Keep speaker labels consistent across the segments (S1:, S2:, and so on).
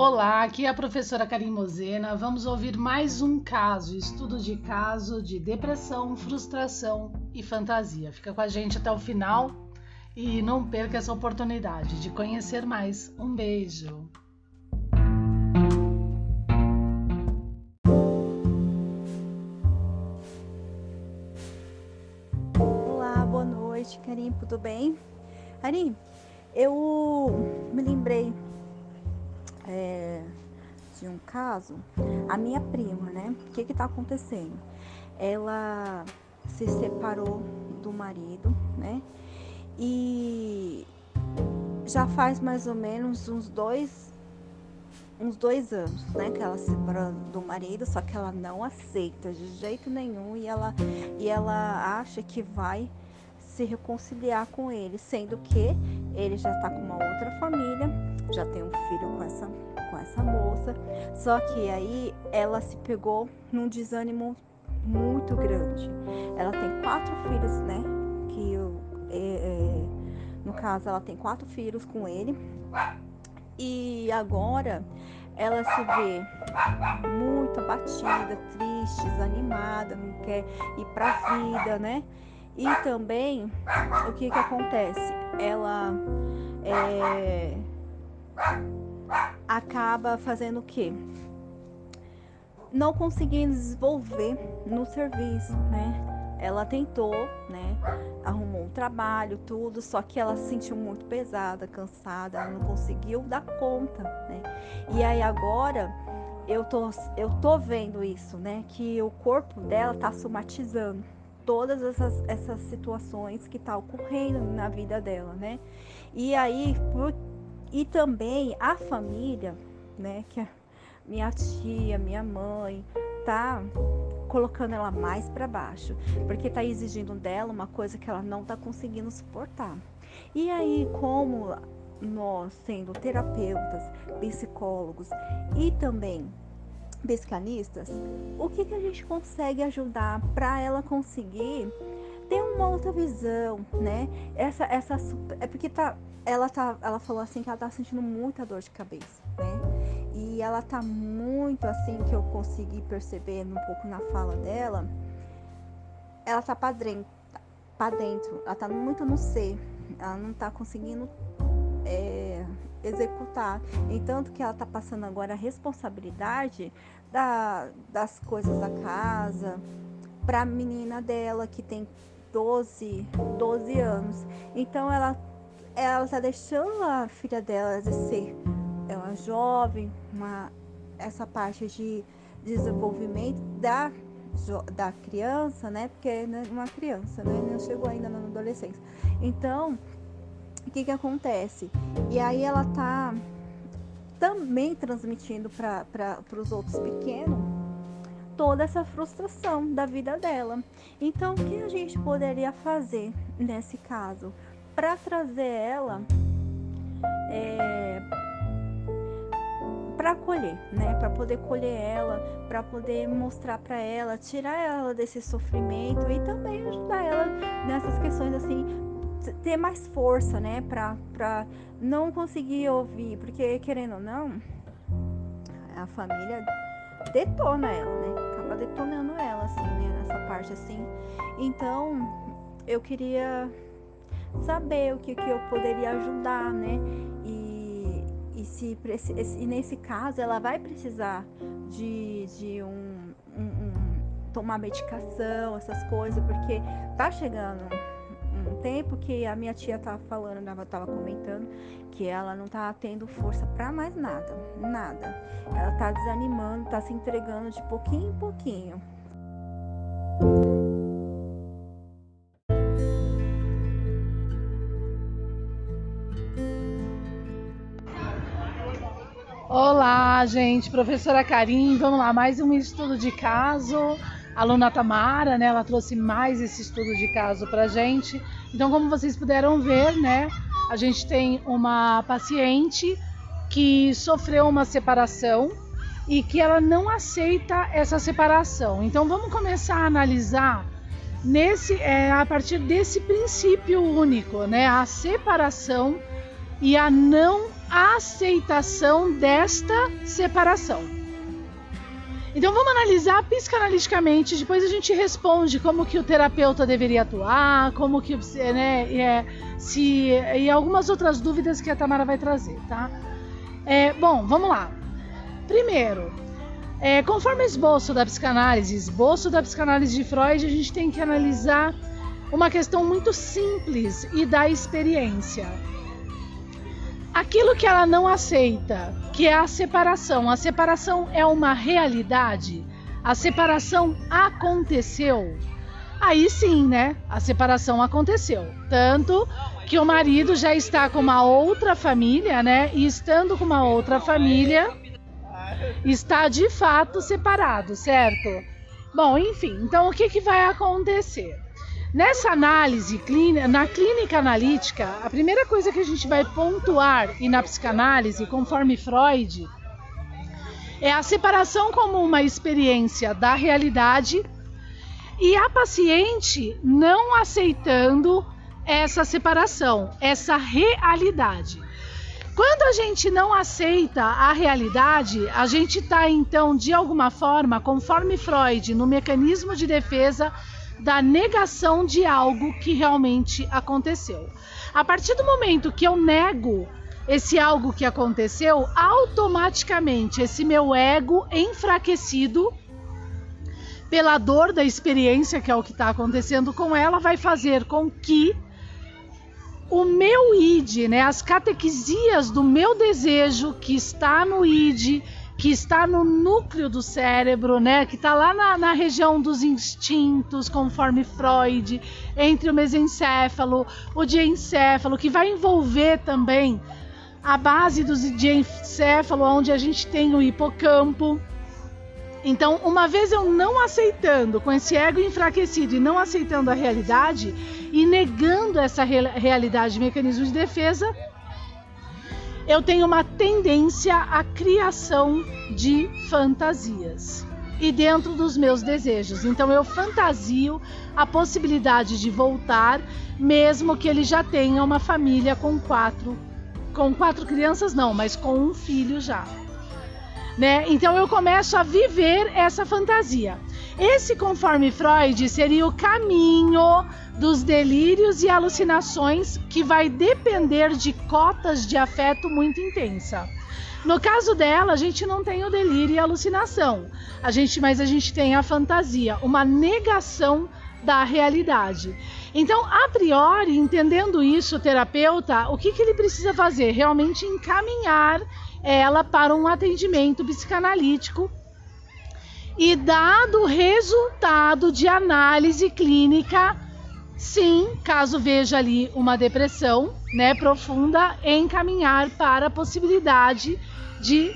S1: Olá, aqui é a professora Karim Mozena. Vamos ouvir mais um caso, estudo de caso de depressão, frustração e fantasia. Fica com a gente até o final e não perca essa oportunidade de conhecer mais. Um beijo.
S2: Olá, boa noite, Karim, tudo bem? Karim, eu me lembrei é, de um caso, a minha prima, né? O que que tá acontecendo? Ela se separou do marido, né? E já faz mais ou menos uns dois, uns dois anos, né? Que ela se separou do marido, só que ela não aceita de jeito nenhum e ela, e ela acha que vai se reconciliar com ele, sendo que ele já está com uma outra família, já tem um filho com essa, com essa moça. Só que aí ela se pegou num desânimo muito grande. Ela tem quatro filhos, né? Que é, é, no caso ela tem quatro filhos com ele. E agora ela se vê muito abatida, triste, desanimada, não quer ir para a vida, né? E também, o que que acontece? Ela é, acaba fazendo o quê? Não conseguindo desenvolver no serviço, né? Ela tentou, né? Arrumou um trabalho, tudo, só que ela se sentiu muito pesada, cansada, ela não conseguiu dar conta, né? E aí agora eu tô, eu tô vendo isso, né? Que o corpo dela tá somatizando todas essas, essas situações que está ocorrendo na vida dela, né? E aí, por, e também a família, né? Que a minha tia, minha mãe, tá colocando ela mais para baixo, porque tá exigindo dela uma coisa que ela não tá conseguindo suportar. E aí, como nós, sendo terapeutas, psicólogos e também psicanistas, o que, que a gente consegue ajudar para ela conseguir ter uma outra visão, né? Essa, essa é porque tá, ela tá, ela falou assim que ela tá sentindo muita dor de cabeça, né? E ela tá muito assim que eu consegui perceber um pouco na fala dela, ela tá para dentro, dentro, ela tá muito no ser, ela não tá conseguindo é, executar. Entanto que ela está passando agora a responsabilidade da, das coisas da casa para a menina dela que tem 12, 12 anos. Então ela ela está deixando a filha dela de ser uma jovem, uma, essa parte de desenvolvimento da, da criança, né? Porque é uma criança, né? Não chegou ainda na adolescência. Então, o que que acontece? E aí ela tá também transmitindo para os outros pequenos toda essa frustração da vida dela. Então, o que a gente poderia fazer nesse caso para trazer ela é, para colher, né? Para poder colher ela, para poder mostrar para ela, tirar ela desse sofrimento e também ajudar ela nessas questões assim ter mais força, né, pra, pra não conseguir ouvir, porque querendo ou não, a família detona ela, né, acaba detonando ela, assim, né, nessa parte, assim. Então, eu queria saber o que, que eu poderia ajudar, né, e, e, se, e nesse caso ela vai precisar de, de um, um, um tomar medicação, essas coisas, porque tá chegando um tempo que a minha tia tava falando, ela tava comentando que ela não tá tendo força para mais nada, nada. Ela tá desanimando, tá se entregando de pouquinho em pouquinho.
S1: Gente, professora Karim, vamos lá, mais um estudo de caso a aluna Tamara, né, ela trouxe mais esse estudo de caso para gente. Então, como vocês puderam ver, né, a gente tem uma paciente que sofreu uma separação e que ela não aceita essa separação. Então, vamos começar a analisar nesse, é, a partir desse princípio único, né, a separação e a não aceitação desta separação. Então vamos analisar psicanaliticamente, depois a gente responde como que o terapeuta deveria atuar, como que né, é, se e algumas outras dúvidas que a Tamara vai trazer, tá? É, bom, vamos lá. Primeiro, é, conforme esboço da psicanálise, esboço da psicanálise de Freud, a gente tem que analisar uma questão muito simples e da experiência. Aquilo que ela não aceita, que é a separação. A separação é uma realidade. A separação aconteceu. Aí sim, né? A separação aconteceu. Tanto que o marido já está com uma outra família, né? E estando com uma outra família, está de fato separado, certo? Bom, enfim, então o que, que vai acontecer? Nessa análise na clínica analítica, a primeira coisa que a gente vai pontuar e na psicanálise, conforme Freud, é a separação como uma experiência da realidade e a paciente não aceitando essa separação, essa realidade. Quando a gente não aceita a realidade, a gente está então, de alguma forma, conforme Freud, no mecanismo de defesa da negação de algo que realmente aconteceu. A partir do momento que eu nego esse algo que aconteceu, automaticamente esse meu ego enfraquecido pela dor da experiência, que é o que está acontecendo com ela, vai fazer com que o meu id, né, as catequisias do meu desejo que está no id, que está no núcleo do cérebro, né? Que está lá na, na, região dos instintos, conforme Freud, entre o mesencéfalo, o diencéfalo, que vai envolver também a base do diencéfalo, onde a gente tem o hipocampo. Então, uma vez eu não aceitando, com esse ego enfraquecido e não aceitando a realidade e negando essa realidade, mecanismo de defesa, eu tenho uma tendência à criação de fantasias e dentro dos meus desejos. Então eu fantasio a possibilidade de voltar, mesmo que ele já tenha uma família com quatro, com quatro crianças não, mas com um filho já. Né? Então eu começo a viver essa fantasia. Esse, conforme Freud, seria o caminho dos delírios e alucinações que vai depender de cotas de afeto muito intensa. No caso dela, a gente não tem o delírio e a alucinação, a gente, mas a gente tem a fantasia, uma negação da realidade. Então, a priori, entendendo isso, o terapeuta, o que, que ele precisa fazer? Realmente encaminhar ela para um atendimento psicanalítico e, dado o resultado de análise clínica, sim, caso veja ali uma depressão né, profunda, encaminhar para a possibilidade de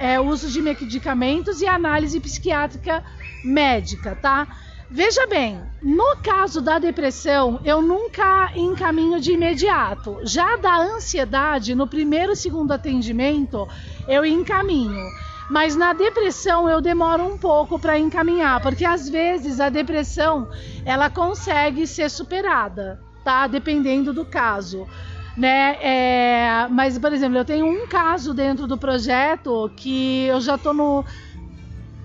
S1: é, uso de medicamentos e análise psiquiátrica médica, tá? Veja bem, no caso da depressão, eu nunca encaminho de imediato. Já da ansiedade, no primeiro e segundo atendimento, eu encaminho. Mas na depressão eu demoro um pouco para encaminhar, porque às vezes a depressão ela consegue ser superada, tá? Dependendo do caso. Né? É, mas, por exemplo, eu tenho um caso dentro do projeto que eu já estou no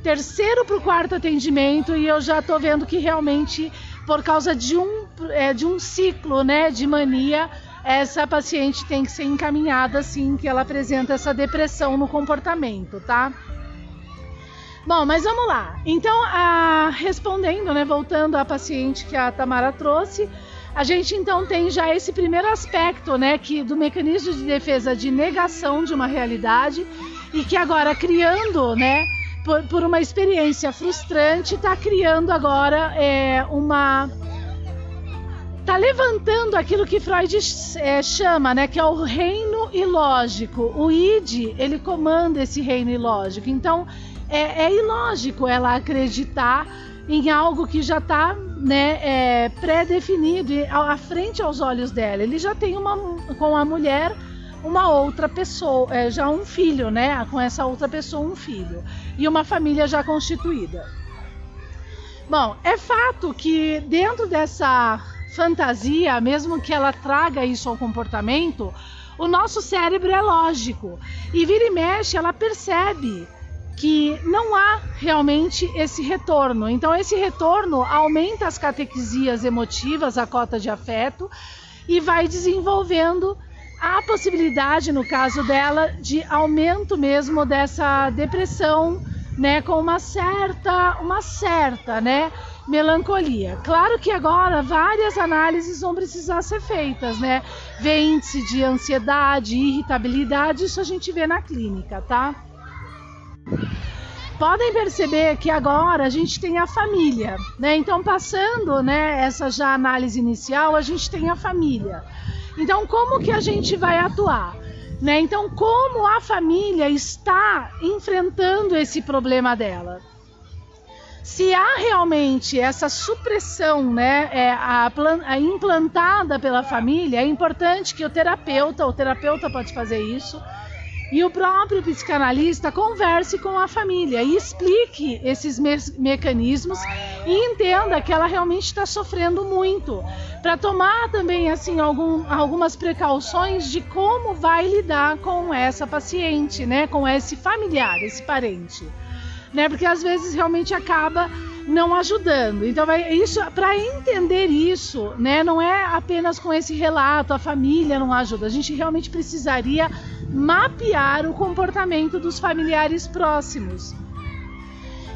S1: terceiro para o quarto atendimento e eu já estou vendo que realmente, por causa de um, é, de um ciclo né, de mania, essa paciente tem que ser encaminhada assim que ela apresenta essa depressão no comportamento, tá? Bom, mas vamos lá. Então, a, respondendo, né, voltando à paciente que a Tamara trouxe, a gente então tem já esse primeiro aspecto, né, que do mecanismo de defesa de negação de uma realidade e que agora criando, né, por, por uma experiência frustrante, está criando agora é, uma está levantando aquilo que Freud é, chama, né, que é o reino ilógico. O id, ele comanda esse reino ilógico. Então, é, é ilógico ela acreditar em algo que já está né, é, pré-definido à frente aos olhos dela. Ele já tem uma com a mulher uma outra pessoa, é, já um filho, né? Com essa outra pessoa um filho e uma família já constituída. Bom, é fato que dentro dessa fantasia, mesmo que ela traga isso ao comportamento, o nosso cérebro é lógico e vira e mexe, ela percebe que não há realmente esse retorno. Então, esse retorno aumenta as catequisias emotivas, a cota de afeto, e vai desenvolvendo a possibilidade, no caso dela, de aumento mesmo dessa depressão, né, com uma certa, uma certa, né, melancolia. Claro que agora várias análises vão precisar ser feitas, né? Vê índice de ansiedade, irritabilidade, isso a gente vê na clínica, tá? Podem perceber que agora a gente tem a família, né? Então, passando, né, essa já análise inicial, a gente tem a família. Então, como que a gente vai atuar? Né? Então, como a família está enfrentando esse problema dela? Se há realmente essa supressão né, é, a, a implantada pela família, é importante que o terapeuta, o terapeuta pode fazer isso, e o próprio psicanalista converse com a família e explique esses me mecanismos e entenda que ela realmente está sofrendo muito, para tomar também assim algum, algumas precauções de como vai lidar com essa paciente, né, com esse familiar, esse parente, né, porque às vezes realmente acaba não ajudando. Então, isso para entender isso, né, não é apenas com esse relato a família não ajuda. A gente realmente precisaria mapear o comportamento dos familiares próximos.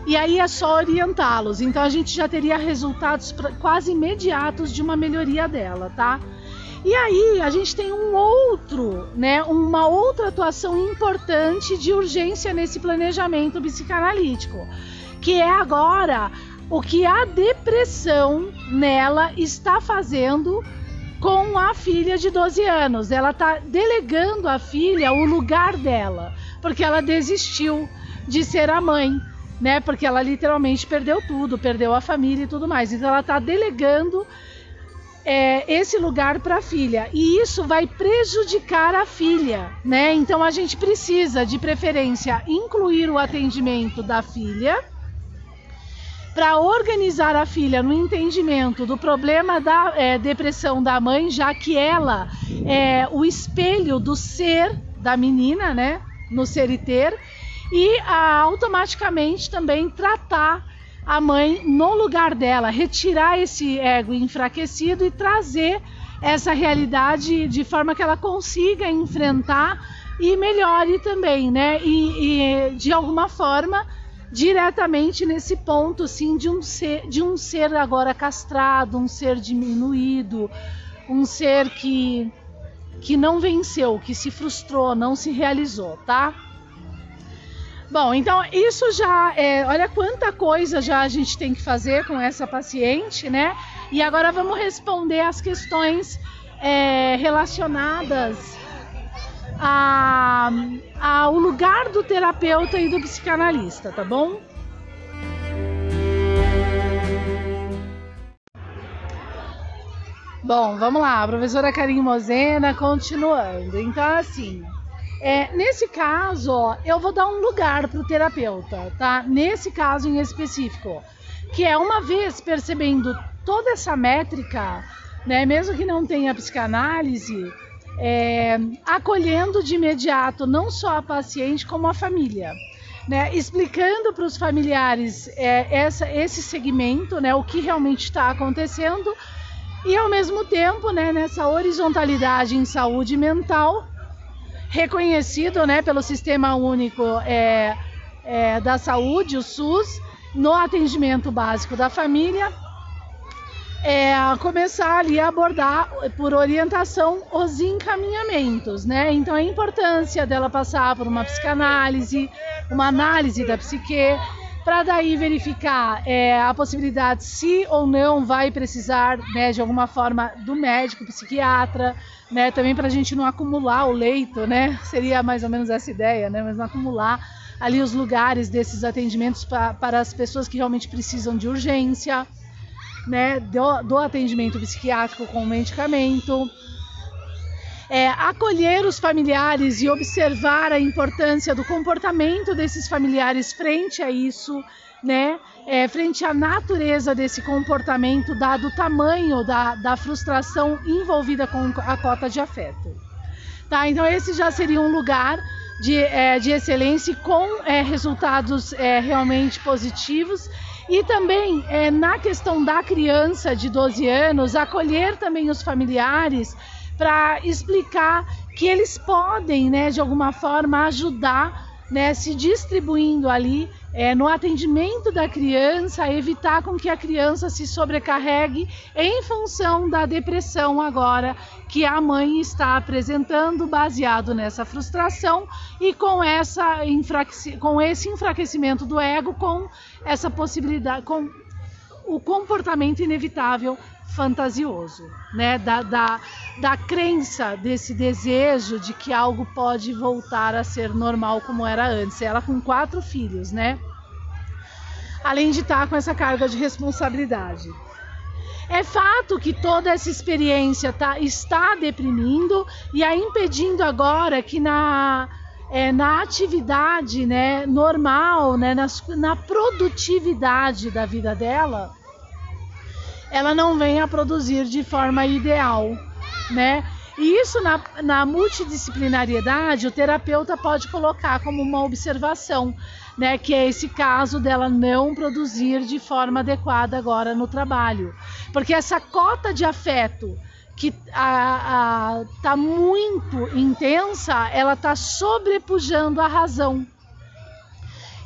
S1: E aí é só orientá-los. Então a gente já teria resultados quase imediatos de uma melhoria dela, tá? E aí a gente tem um outro, né, uma outra atuação importante de urgência nesse planejamento psicanalítico, que é agora o que a depressão nela está fazendo com a filha de 12 anos. Ela está delegando à filha o lugar dela, porque ela desistiu de ser a mãe, né? Porque ela literalmente perdeu tudo, perdeu a família e tudo mais. Então ela está delegando é, esse lugar para a filha. E isso vai prejudicar a filha, né? Então a gente precisa, de preferência, incluir o atendimento da filha para organizar a filha no entendimento do problema da é, depressão da mãe, já que ela é o espelho do ser da menina, né, no ser e ter, e a, automaticamente também tratar a mãe no lugar dela, retirar esse ego enfraquecido e trazer essa realidade de forma que ela consiga enfrentar e melhore também, né? E, e de alguma forma diretamente nesse ponto assim de um ser de um ser agora castrado, um ser diminuído, um ser que que não venceu, que se frustrou, não se realizou, tá? Bom, então isso já é, olha quanta coisa já a gente tem que fazer com essa paciente, né? E agora vamos responder as questões é, relacionadas a, a, o lugar do terapeuta e do psicanalista, tá bom? Bom, vamos lá, professora Karim Mozena, continuando. Então, assim, é, nesse caso, ó, eu vou dar um lugar para o terapeuta, tá? Nesse caso em específico, que é uma vez percebendo toda essa métrica, né, mesmo que não tenha psicanálise, é, acolhendo de imediato não só a paciente como a família. Né, explicando para os familiares é, essa, esse segmento, né, o que realmente está acontecendo, e ao mesmo tempo, né, nessa horizontalidade em saúde mental, reconhecido né, pelo Sistema Único é, é, da Saúde, o SUS, no atendimento básico da família, é, começar ali a abordar por orientação os encaminhamentos, né? Então a importância dela passar por uma psicanálise, uma análise da psique, para daí verificar é, a possibilidade se ou não vai precisar, né, de alguma forma do médico psiquiatra, né? Também para a gente não acumular o leito, né? Seria mais ou menos essa ideia, né? Mas não acumular ali os lugares desses atendimentos pra, para as pessoas que realmente precisam de urgência né, do, do atendimento psiquiátrico com medicamento. É, acolher os familiares e observar a importância do comportamento desses familiares frente a isso, né? É, frente à natureza desse comportamento, dado o tamanho da, da frustração envolvida com a cota de afeto. Tá? Então esse já seria um lugar de, é, de excelência com é, resultados é, realmente positivos. E também é, na questão da criança de 12 anos, acolher também os familiares para explicar que eles podem, né, de alguma forma, ajudar, né, se distribuindo ali é, no atendimento da criança, evitar com que a criança se sobrecarregue em função da depressão agora que a mãe está apresentando, baseado nessa frustração e com, essa com esse enfraquecimento do ego, com essa possibilidade, com o comportamento inevitável fantasioso, né? Da, da, da crença desse desejo de que algo pode voltar a ser normal como era antes. Ela com quatro filhos, né? Além de estar com essa carga de responsabilidade. É fato que toda essa experiência tá, está deprimindo e a impedindo agora que na, é, na atividade né, normal, né, na, na produtividade da vida dela, ela não venha a produzir de forma ideal, né? E isso na, na multidisciplinariedade o terapeuta pode colocar como uma observação, né? Que é esse caso dela não produzir de forma adequada agora no trabalho, porque essa cota de afeto que a, a, tá muito intensa, ela tá sobrepujando a razão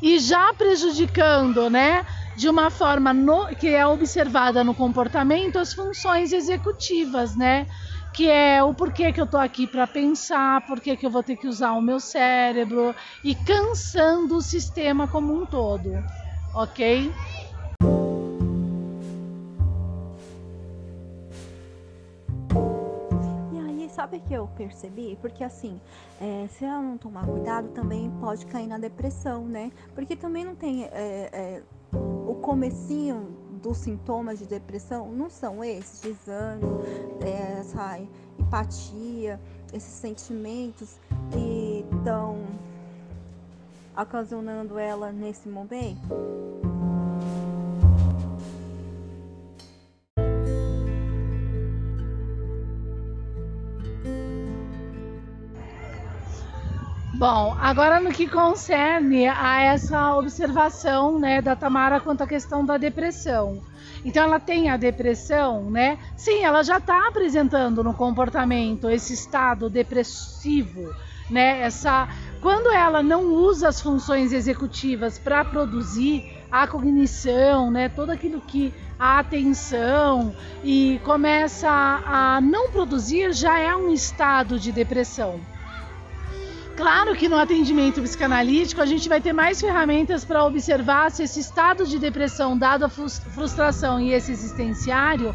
S1: e já prejudicando, né? De uma forma no, que é observada no comportamento as funções executivas, né? Que é o porquê que eu tô aqui para pensar, porquê que eu vou ter que usar o meu cérebro e cansando o sistema como um todo, ok?
S2: sabe que eu percebi? Porque assim, é, se ela não tomar cuidado, também pode cair na depressão, né? Porque também não tem é, é, comecinho dos sintomas de depressão não são esses, desânimo, é, essa empatia, esses sentimentos que estão ocasionando ela nesse momento?
S1: Bom, agora no que concerne a essa observação né, da Tamara quanto à questão da depressão. Então ela tem a depressão, né? Sim, ela já está apresentando no comportamento esse estado depressivo, né? Essa quando ela não usa as funções executivas para produzir a cognição, né? Todo aquilo que a atenção e começa a, não produzir já é um estado de depressão. Claro que no atendimento psicanalítico a gente vai ter mais ferramentas para observar se esse estado de depressão, dado a frustração e esse existenciário,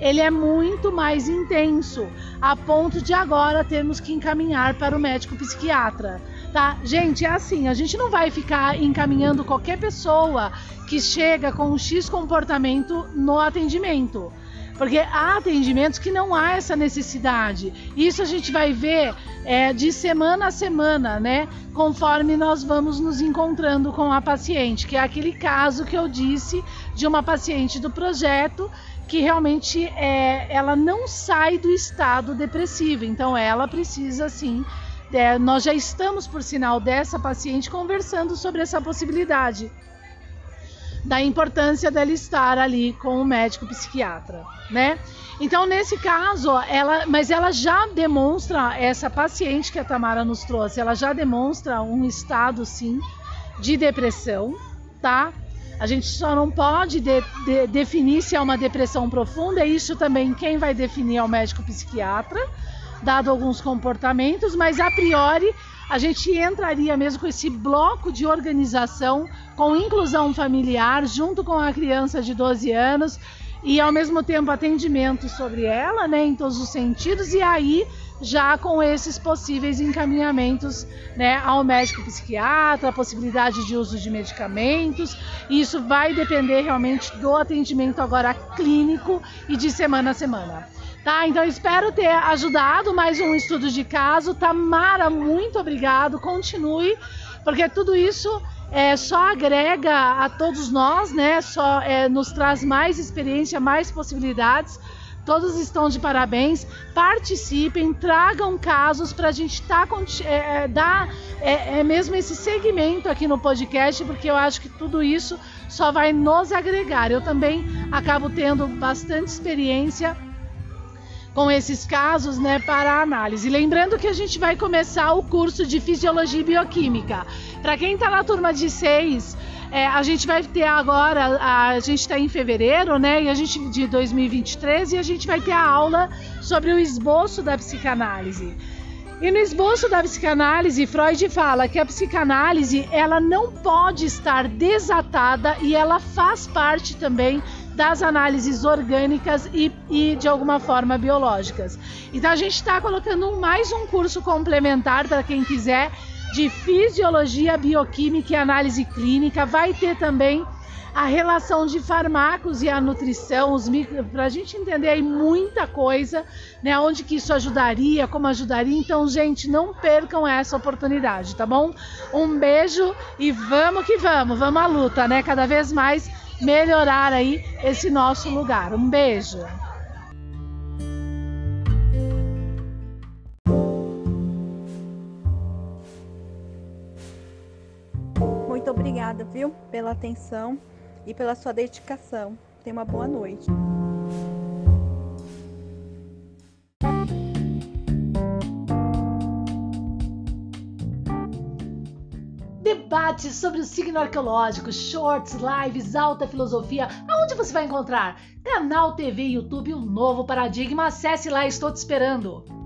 S1: ele é muito mais intenso, a ponto de agora termos que encaminhar para o médico psiquiatra. Tá? Gente, é assim, a gente não vai ficar encaminhando qualquer pessoa que chega com um X comportamento no atendimento. Porque há atendimentos que não há essa necessidade. Isso a gente vai ver é, de semana a semana, né? Conforme nós vamos nos encontrando com a paciente, que é aquele caso que eu disse de uma paciente do projeto que realmente é, ela não sai do estado depressivo. Então ela precisa sim. É, nós já estamos, por sinal, dessa paciente conversando sobre essa possibilidade da importância dela estar ali com o médico psiquiatra, né? Então, nesse caso, ela, mas ela já demonstra, essa paciente que a Tamara nos trouxe, ela já demonstra um estado, sim, de depressão, tá? A gente só não pode de, de, definir se é uma depressão profunda, isso também quem vai definir é o médico psiquiatra, dado alguns comportamentos, mas a priori a gente entraria mesmo com esse bloco de organização com inclusão familiar junto com a criança de 12 anos e ao mesmo tempo atendimento sobre ela, né, em todos os sentidos e aí já com esses possíveis encaminhamentos né, ao médico psiquiatra, a possibilidade de uso de medicamentos. Isso vai depender realmente do atendimento agora clínico e de semana a semana. Tá? Então espero ter ajudado mais um estudo de caso. Tamara, muito obrigado. Continue, porque tudo isso é, só agrega a todos nós, né? Só é, nos traz mais experiência, mais possibilidades Todos estão de parabéns. Participem, tragam casos para a gente tá, é, é, dar é, é mesmo esse segmento aqui no podcast, porque eu acho que tudo isso só vai nos agregar. Eu também acabo tendo bastante experiência com esses casos, né, para análise. Lembrando que a gente vai começar o curso de Fisiologia e Bioquímica. Para quem está na turma de 6, é, a gente vai ter agora, a, gente está em fevereiro, né, e a gente de 2023 e a gente vai ter a aula sobre o esboço da psicanálise. E no esboço da psicanálise, Freud fala que a psicanálise ela não pode estar desatada e ela faz parte também das análises orgânicas e, e de alguma forma biológicas. Então a gente está colocando mais um curso complementar para quem quiser de fisiologia, bioquímica e análise clínica. Vai ter também a relação de farmacos e a nutrição, para a gente entender aí muita coisa, né? Onde que isso ajudaria, como ajudaria. Então, gente, não percam essa oportunidade, tá bom? Um beijo e vamos que vamos, vamos à luta, né? Cada vez mais melhorar aí esse nosso lugar. Um beijo.
S2: Muito obrigada, viu, pela atenção e pela sua dedicação. Tenha uma boa noite.
S1: Sobre o signo arqueológico, shorts, lives, alta filosofia. Aonde você vai encontrar? Canal TV YouTube, o um novo paradigma. Acesse lá, estou te esperando.